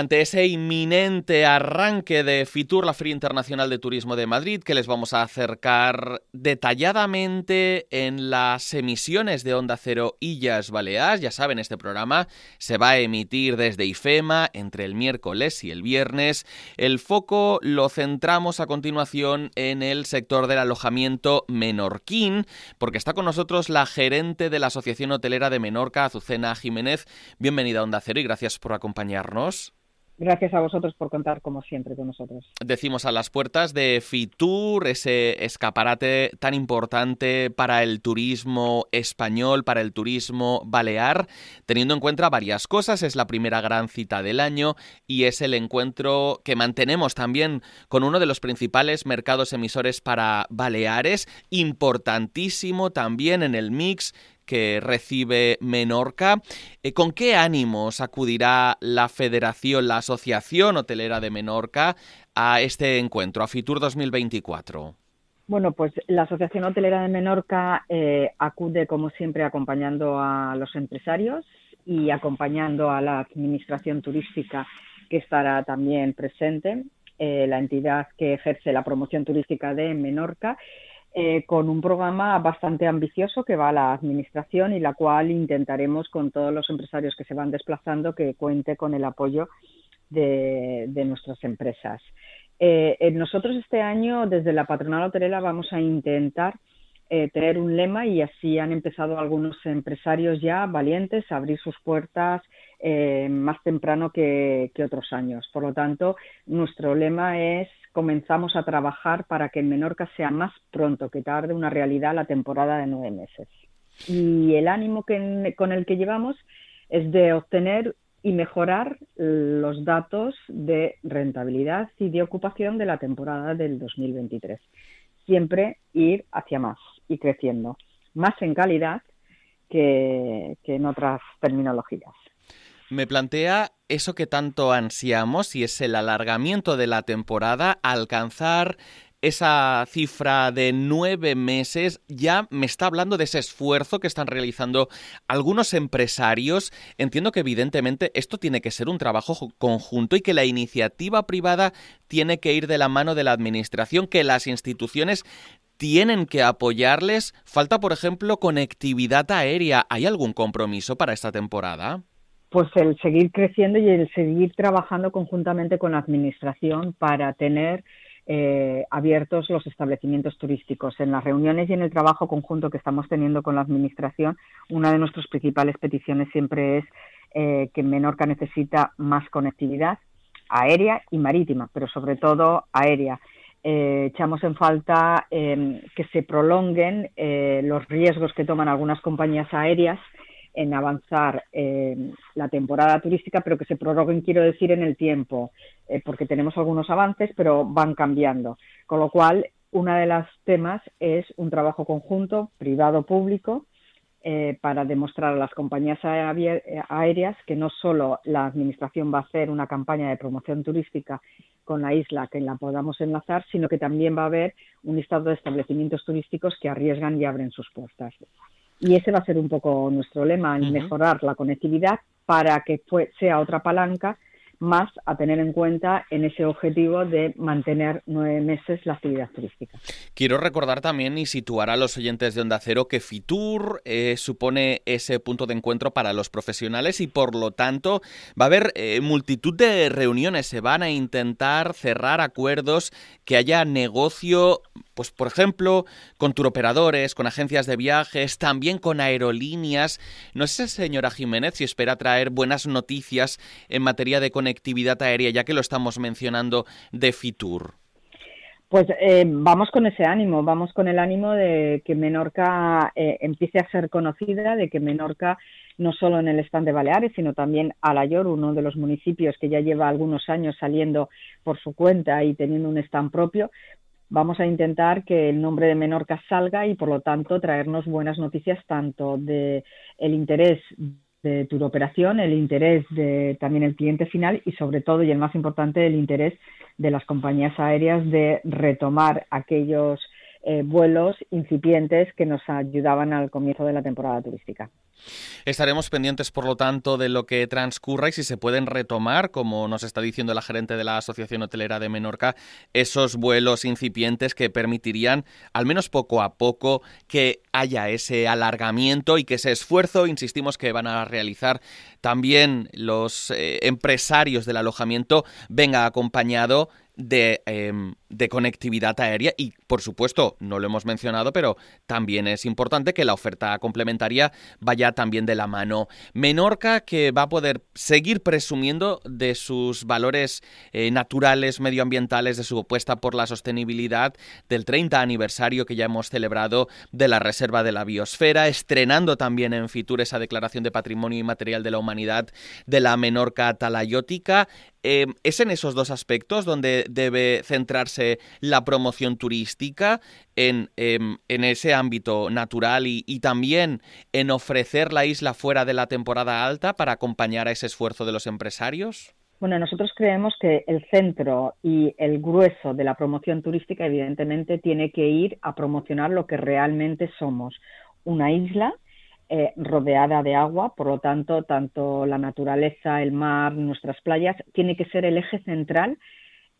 ante ese inminente arranque de FITUR, la Feria Internacional de Turismo de Madrid, que les vamos a acercar detalladamente en las emisiones de Onda Cero Illas Baleares. Ya saben, este programa se va a emitir desde IFEMA entre el miércoles y el viernes. El foco lo centramos a continuación en el sector del alojamiento menorquín, porque está con nosotros la gerente de la Asociación Hotelera de Menorca, Azucena Jiménez. Bienvenida a Onda Cero y gracias por acompañarnos. Gracias a vosotros por contar, como siempre, con nosotros. Decimos a las puertas de Fitur, ese escaparate tan importante para el turismo español, para el turismo balear, teniendo en cuenta varias cosas. Es la primera gran cita del año y es el encuentro que mantenemos también con uno de los principales mercados emisores para Baleares, importantísimo también en el mix que recibe Menorca. Eh, ¿Con qué ánimos acudirá la Federación, la Asociación Hotelera de Menorca a este encuentro, a FITUR 2024? Bueno, pues la Asociación Hotelera de Menorca eh, acude, como siempre, acompañando a los empresarios y acompañando a la Administración Turística, que estará también presente, eh, la entidad que ejerce la promoción turística de Menorca eh, con un programa bastante ambicioso que va a la administración y la cual intentaremos con todos los empresarios que se van desplazando que cuente con el apoyo de, nuestras empresas. Eh, nosotros este año desde la patronal hotelera vamos a intentar eh, tener un lema y así han empezado algunos empresarios ya valientes a abrir sus puertas más temprano que, otros años. Por lo tanto, nuestro lema es comenzamos a trabajar para que en Menorca sea más pronto que tarde una realidad la temporada de nueve meses. Y el ánimo con el que llevamos es de obtener y mejorar los datos de rentabilidad y de ocupación de la temporada del 2023. Siempre ir hacia más y creciendo, más en calidad que en otras terminologías me plantea eso que tanto ansiamos y es el alargamiento de la temporada, alcanzar esa cifra de nueve meses ya me está hablando de ese esfuerzo que están realizando algunos empresarios. Entiendo que evidentemente esto tiene que ser un trabajo conjunto y que la iniciativa privada tiene que ir de la mano de la administración, que las instituciones tienen que apoyarles. Falta, por ejemplo, conectividad aérea. ¿Hay algún compromiso para esta temporada? Pues el seguir creciendo y el seguir trabajando conjuntamente con la Administración para tener eh, abiertos los establecimientos turísticos. En las reuniones y en el trabajo conjunto que estamos teniendo con la Administración, una de nuestras principales peticiones siempre es eh, que Menorca necesita más conectividad aérea y marítima, pero sobre todo aérea. Eh, echamos en falta em, que se prolonguen los riesgos que toman algunas compañías aéreas en avanzar la temporada turística, pero que se prorroguen, quiero decir, en el tiempo, eh, porque tenemos algunos avances, pero van cambiando. Con lo cual, uno de los temas es un trabajo conjunto, privado-público, eh, para demostrar a las compañías aéreas que no solo la Administración va a hacer una campaña de promoción turística con la isla que la podamos enlazar, sino que también va a haber un listado de establecimientos turísticos que arriesgan y abren sus puertas. Y ese va a ser un poco nuestro lema, mejorar la conectividad para que sea otra palanca más a tener en cuenta en ese objetivo de mantener nueve meses la actividad turística. Quiero recordar también y situar a los oyentes de Onda Cero que Fitur eh, supone ese punto de encuentro para los profesionales y por lo tanto va a haber eh, multitud de reuniones, se van a intentar cerrar acuerdos, que haya negocio pues por ejemplo, con turoperadores, con agencias de viajes, también con aerolíneas. No sé, señora Jiménez, si espera traer buenas noticias en materia de conectividad aérea, ya que lo estamos mencionando de Fitur. Pues eh, vamos con ese ánimo, vamos con el ánimo de que Menorca eh, empiece a ser conocida, de que Menorca no solo en el stand de Baleares, sino también Alayor, uno de los municipios que ya lleva algunos años saliendo por su cuenta y teniendo un stand propio, vamos a intentar que el nombre de Menorca salga y por lo tanto traernos buenas noticias tanto de el interés de tu operación, el interés de también el cliente final y sobre todo y el más importante el interés de las compañías aéreas de retomar aquellos eh, vuelos incipientes que nos ayudaban al comienzo de la temporada turística. Estaremos pendientes, por lo tanto, de lo que transcurra y si se pueden retomar, como nos está diciendo la gerente de la Asociación Hotelera de Menorca, esos vuelos incipientes que permitirían, al menos poco a poco, que haya ese alargamiento y que ese esfuerzo, insistimos, que van a realizar también los eh, empresarios del alojamiento venga acompañado de, em, de, conectividad aérea y, por supuesto, no lo hemos mencionado, pero también es importante que la oferta complementaria vaya también de la mano. Menorca, que va a poder seguir presumiendo de sus valores eh, naturales, medioambientales, de su apuesta por la sostenibilidad, del 30 aniversario que ya hemos celebrado de la Reserva de la Biosfera, estrenando también en Fitur esa declaración de patrimonio inmaterial de la humanidad de la Menorca talayótica, Em, ¿Es en esos dos aspectos donde debe centrarse la promoción turística, en, em, ese ámbito natural y, y, también en ofrecer la isla fuera de la temporada alta para acompañar a ese esfuerzo de los empresarios? Bueno, nosotros creemos que el centro y el grueso de la promoción turística evidentemente tiene que ir a promocionar lo que realmente somos, una isla eh, rodeada de agua, por lo tanto, tanto la naturaleza, el mar, nuestras playas, tiene que ser el eje central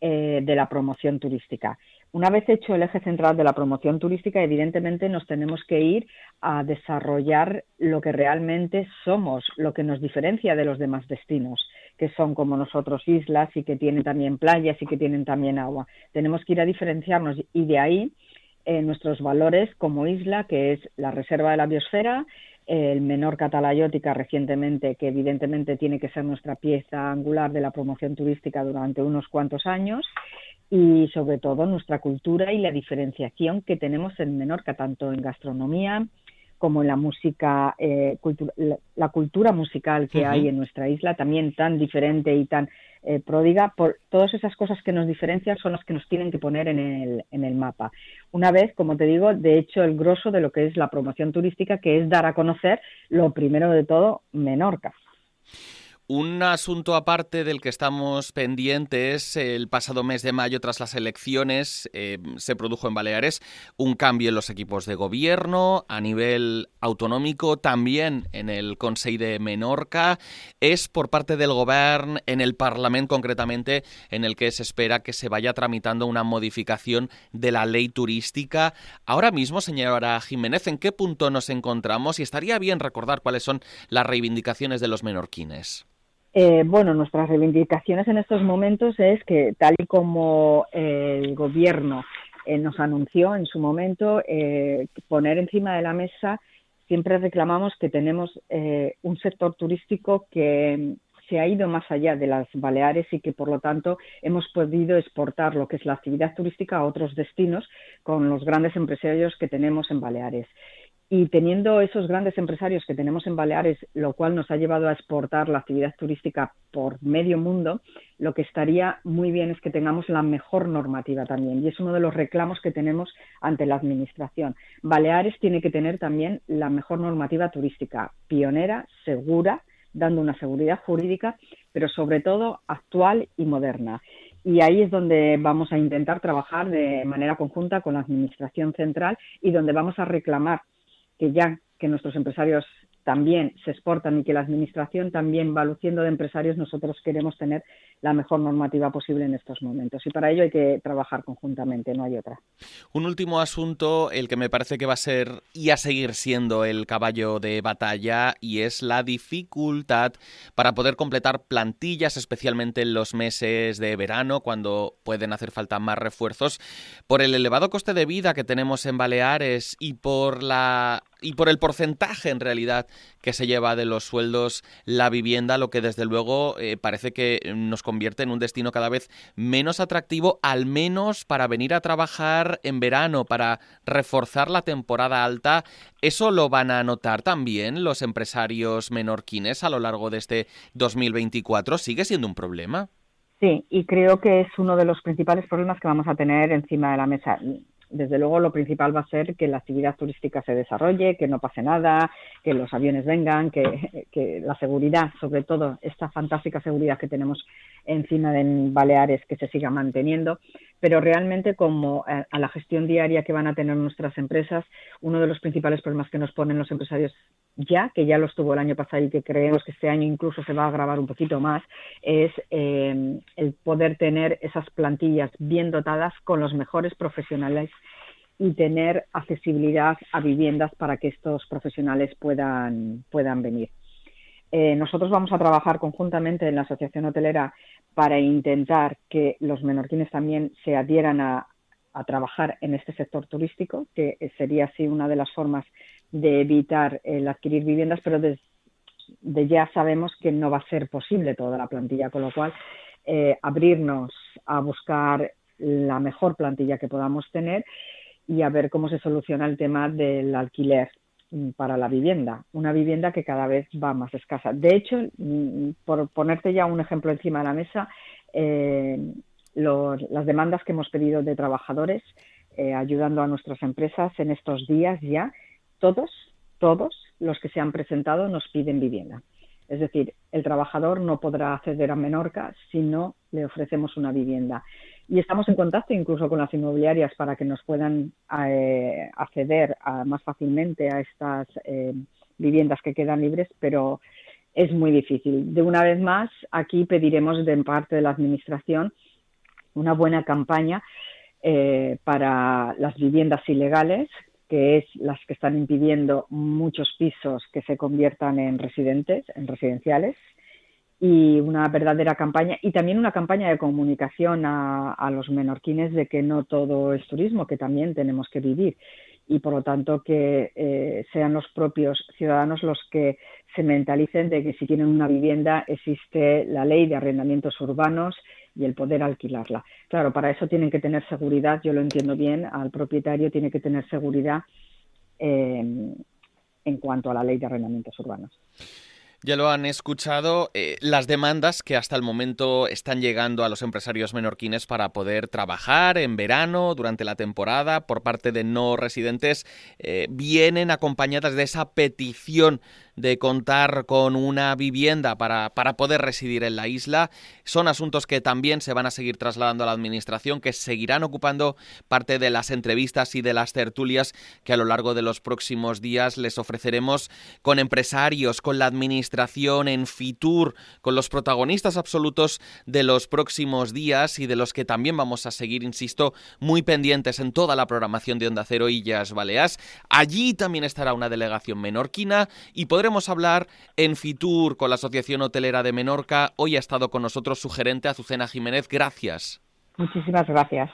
eh, de la promoción turística. Una vez hecho el eje central de la promoción turística, evidentemente nos tenemos que ir a desarrollar lo que realmente somos, lo que nos diferencia de los demás destinos, que son como nosotros islas y que tienen también playas y que tienen también agua. Tenemos que ir a diferenciarnos y de ahí eh, nuestros valores como isla, que es la reserva de la biosfera, el menor catalayótica recientemente, que evidentemente tiene que ser nuestra pieza angular de la promoción turística durante unos cuantos años, y sobre todo nuestra cultura y la diferenciación que tenemos en Menorca, tanto en gastronomía como en la música, eh, la, cultura musical que hay en nuestra isla, también tan diferente y tan eh, pródiga, por todas esas cosas que nos diferencian son las que nos tienen que poner en el, en el mapa. Una vez, como te digo, de hecho, el grosso de lo que es la promoción turística, que es dar a conocer lo primero de todo, Menorca. Un asunto aparte del que estamos pendientes, el pasado mes de mayo, tras las elecciones, eh, se produjo en Baleares un cambio en los equipos de gobierno a nivel autonómico, también en el Consejo de Menorca. Es por parte del Gobierno, en el Parlamento concretamente, en el que se espera que se vaya tramitando una modificación de la ley turística. Ahora mismo, señora Jiménez, ¿en qué punto nos encontramos? Y estaría bien recordar cuáles son las reivindicaciones de los menorquines. Eh, bueno, nuestras reivindicaciones en estos momentos es que, tal y como el gobierno eh, nos anunció en su momento, eh, poner encima de la mesa, siempre reclamamos que tenemos un sector turístico que se ha ido más allá de las Baleares y que, por lo tanto, hemos podido exportar lo que es la actividad turística a otros destinos con los grandes empresarios que tenemos en Baleares. Y teniendo esos grandes empresarios que tenemos en Baleares, lo cual nos ha llevado a exportar la actividad turística por medio mundo, lo que estaría muy bien es que tengamos la mejor normativa también. Y es uno de los reclamos que tenemos ante la Administración. Baleares tiene que tener también la mejor normativa turística, pionera, segura, dando una seguridad jurídica, pero sobre todo actual y moderna. Y ahí es donde vamos a intentar trabajar de manera conjunta con la Administración Central y donde vamos a reclamar que ya que nuestros empresarios también se exportan y que la Administración también va luciendo de empresarios, nosotros queremos tener la mejor normativa posible en estos momentos. Y para ello hay que trabajar conjuntamente, no hay otra. Un último asunto, el que me parece que va a ser y a seguir siendo el caballo de batalla, y es la dificultad para poder completar plantillas, especialmente en los meses de verano, cuando pueden hacer falta más refuerzos, por el elevado coste de vida que tenemos en Baleares y por la y por el porcentaje en realidad que se lleva de los sueldos la vivienda, lo que desde luego eh, parece que nos convierte en un destino cada vez menos atractivo, al menos para venir a trabajar en verano, para reforzar la temporada alta. ¿Eso lo van a notar también los empresarios menorquines a lo largo de este 2024? ¿Sigue siendo un problema? Sí, y creo que es uno de los principales problemas que vamos a tener encima de la mesa desde luego lo principal va a ser que la actividad turística se desarrolle, que no pase nada, que los aviones vengan, que, la seguridad, sobre todo esta fantástica seguridad que tenemos encima de Baleares, que se siga manteniendo. Pero realmente como a, la gestión diaria que van a tener nuestras empresas, uno de los principales problemas que nos ponen los empresarios ya, que ya lo estuvo el año pasado y que creemos que este año incluso se va a agravar un poquito más, es eh, el poder tener esas plantillas bien dotadas con los mejores profesionales y tener accesibilidad a viviendas para que estos profesionales puedan, puedan venir. Eh, nosotros vamos a trabajar conjuntamente en la Asociación Hotelera para intentar que los menorquines también se adhieran a, trabajar en este sector turístico, que sería así una de las formas de evitar el adquirir viviendas, pero de, ya sabemos que no va a ser posible toda la plantilla, con lo cual eh, abrirnos a buscar la mejor plantilla que podamos tener y a ver cómo se soluciona el tema del alquiler para la vivienda, una vivienda que cada vez va más escasa. De hecho, mm, por ponerte ya un ejemplo encima de la mesa, eh, las demandas que hemos pedido de trabajadores eh, ayudando a nuestras empresas en estos días ya, todos, todos los que se han presentado nos piden vivienda. Es decir, el trabajador no podrá acceder a Menorca si no le ofrecemos una vivienda y estamos en contacto incluso con las inmobiliarias para que nos puedan eh, acceder más fácilmente a estas eh, viviendas que quedan libres, pero es muy difícil. De una vez más, aquí pediremos de parte de la Administración una buena campaña eh, para las viviendas ilegales, que es las que están impidiendo muchos pisos que se conviertan en residentes, en residenciales, y una verdadera campaña y también una campaña de comunicación a, los menorquines de que no todo es turismo, que también tenemos que vivir y por lo tanto que eh, sean los propios ciudadanos los que se mentalicen de que si tienen una vivienda existe la ley de arrendamientos urbanos y el poder alquilarla. Claro, para eso tienen que tener seguridad, yo lo entiendo bien, al propietario tiene que tener seguridad eh, en cuanto a la ley de arrendamientos urbanos. Ya lo han escuchado, eh, las demandas que hasta el momento están llegando a los empresarios menorquines para poder trabajar en verano, durante la temporada, por parte de no residentes, eh, vienen acompañadas de esa petición de contar con una vivienda para, para, poder residir en la isla. Son asuntos que también se van a seguir trasladando a la Administración, que seguirán ocupando parte de las entrevistas y de las tertulias que a lo largo de los próximos días les ofreceremos con empresarios, con la Administración, en Fitur, con los protagonistas absolutos de los próximos días y de los que también vamos a seguir, insisto, muy pendientes en toda la programación de Onda Cero Illas Baleas. Allí también estará una delegación menorquina y podremos hablar en Fitur con la Asociación Hotelera de Menorca. Hoy ha estado con nosotros su gerente Azucena Jiménez. Gracias. Muchísimas gracias.